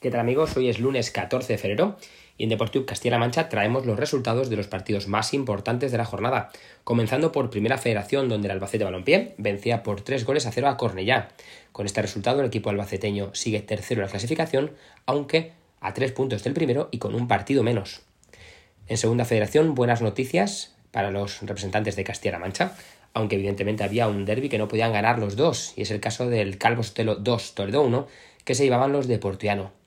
¿Qué tal amigos? Hoy es lunes 14 de febrero y en Deportivo Castilla-La Mancha traemos los resultados de los partidos más importantes de la jornada, comenzando por Primera Federación donde el Albacete Balompié vencía por 3 goles a 0 a Cornellá. Con este resultado el equipo albaceteño sigue tercero en la clasificación, aunque a 3 puntos del primero y con un partido menos. En Segunda Federación, buenas noticias para los representantes de Castilla-La Mancha, aunque evidentemente había un derby que no podían ganar los dos, y es el caso del Calvo Sotelo 2 Toledo 1, que se llevaban los de Portiano.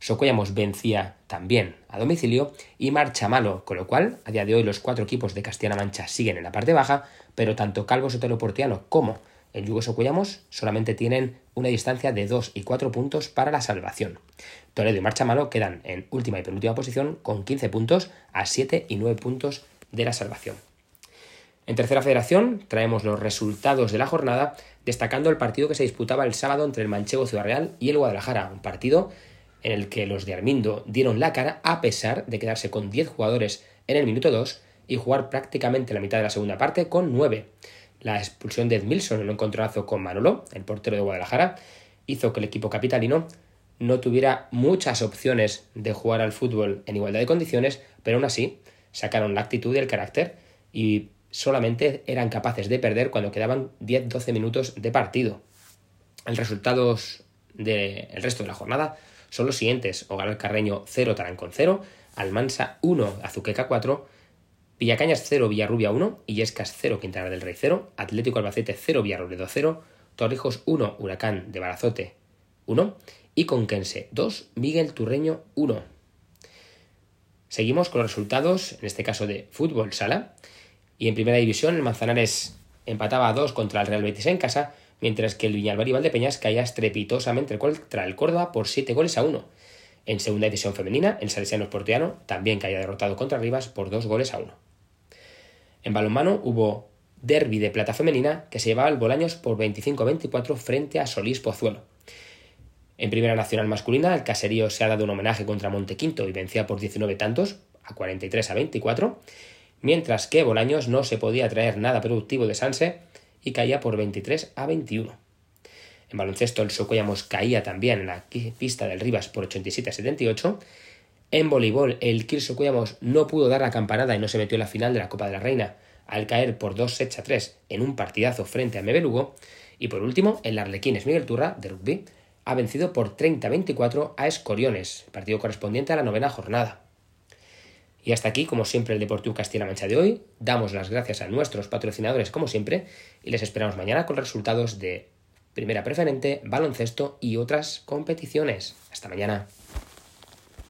Socollamos vencía también a domicilio y marcha malo, con lo cual a día de hoy los cuatro equipos de Castilla-La Mancha siguen en la parte baja, pero tanto Calvo Sotelo Portiano como el Yugo Socuellamos solamente tienen una distancia de 2 y 4 puntos para la salvación. Toledo y Marcha Malo quedan en última y penúltima posición con 15 puntos a 7 y 9 puntos de la salvación. En tercera federación traemos los resultados de la jornada, destacando el partido que se disputaba el sábado entre el Manchego Ciudad Real y el Guadalajara, un partido en el que los de Armindo dieron la cara a pesar de quedarse con 10 jugadores en el minuto 2 y jugar prácticamente la mitad de la segunda parte con 9. La expulsión de Edmilson en un encontronazo con Manolo, el portero de Guadalajara, hizo que el equipo capitalino no tuviera muchas opciones de jugar al fútbol en igualdad de condiciones, pero aún así sacaron la actitud y el carácter y solamente eran capaces de perder cuando quedaban 10-12 minutos de partido. El resultados del resto de la jornada son los siguientes: Hogar Carreño 0, Tarancón 0, Almansa 1, Azuqueca 4, Villacañas 0, Villarrubia 1, Illescas 0, Quintana del Rey 0, Atlético Albacete 0, Villarrobledo 0, Torrijos 1, Huracán de Barazote 1 y Conquense 2, Miguel Turreño 1. Seguimos con los resultados, en este caso de fútbol sala, y en primera división el Manzanares empataba a 2 contra el Real Betis en casa, mientras que el Viñalbar y Valdepeñas caía estrepitosamente contra el Córdoba por 7 goles a 1. En segunda división femenina, el Salesiano Porteano también caía derrotado contra Rivas por 2 goles a 1. En balonmano hubo derby de plata femenina que se llevaba el Bolaños por 25 a 24 frente a Solís Pozuelo. En Primera Nacional masculina, el caserío se ha dado un homenaje contra Montequinto y vencía por 19 tantos, a 43 a 24, mientras que Bolaños no se podía traer nada productivo de Sanse y caía por 23 a 21. En baloncesto el Socollamos caía también en la pista del Rivas por 87 a 78. En voleibol el Kirso no pudo dar la campanada y no se metió en la final de la Copa de la Reina al caer por 2 sets a 3 en un partidazo frente a Mebelugo. Y por último, el Arlequines Miguel Turra de rugby ha vencido por 30 a 24 a Escoriones, partido correspondiente a la novena jornada. Y hasta aquí, como siempre, el Deportivo Castilla-La Mancha de hoy. Damos las gracias a nuestros patrocinadores, como siempre, y les esperamos mañana con resultados de Primera Preferente, baloncesto y otras competiciones. Hasta mañana.